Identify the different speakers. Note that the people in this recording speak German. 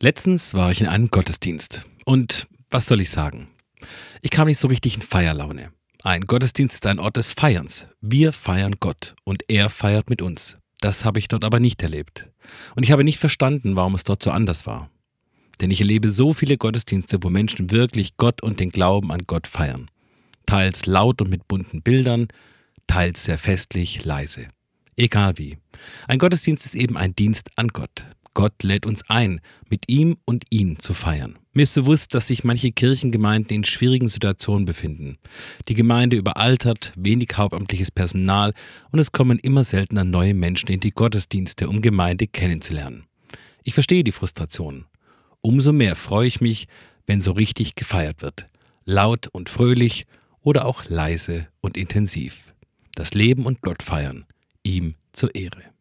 Speaker 1: Letztens war ich in einem Gottesdienst. Und was soll ich sagen? Ich kam nicht so richtig in Feierlaune. Ein Gottesdienst ist ein Ort des Feierns. Wir feiern Gott und er feiert mit uns. Das habe ich dort aber nicht erlebt. Und ich habe nicht verstanden, warum es dort so anders war. Denn ich erlebe so viele Gottesdienste, wo Menschen wirklich Gott und den Glauben an Gott feiern. Teils laut und mit bunten Bildern, teils sehr festlich, leise. Egal wie. Ein Gottesdienst ist eben ein Dienst an Gott. Gott lädt uns ein, mit ihm und ihn zu feiern. Mir ist bewusst, dass sich manche Kirchengemeinden in schwierigen Situationen befinden. Die Gemeinde überaltert, wenig hauptamtliches Personal und es kommen immer seltener neue Menschen in die Gottesdienste, um Gemeinde kennenzulernen. Ich verstehe die Frustration. Umso mehr freue ich mich, wenn so richtig gefeiert wird. Laut und fröhlich oder auch leise und intensiv. Das Leben und Gott feiern. Ihm zur Ehre.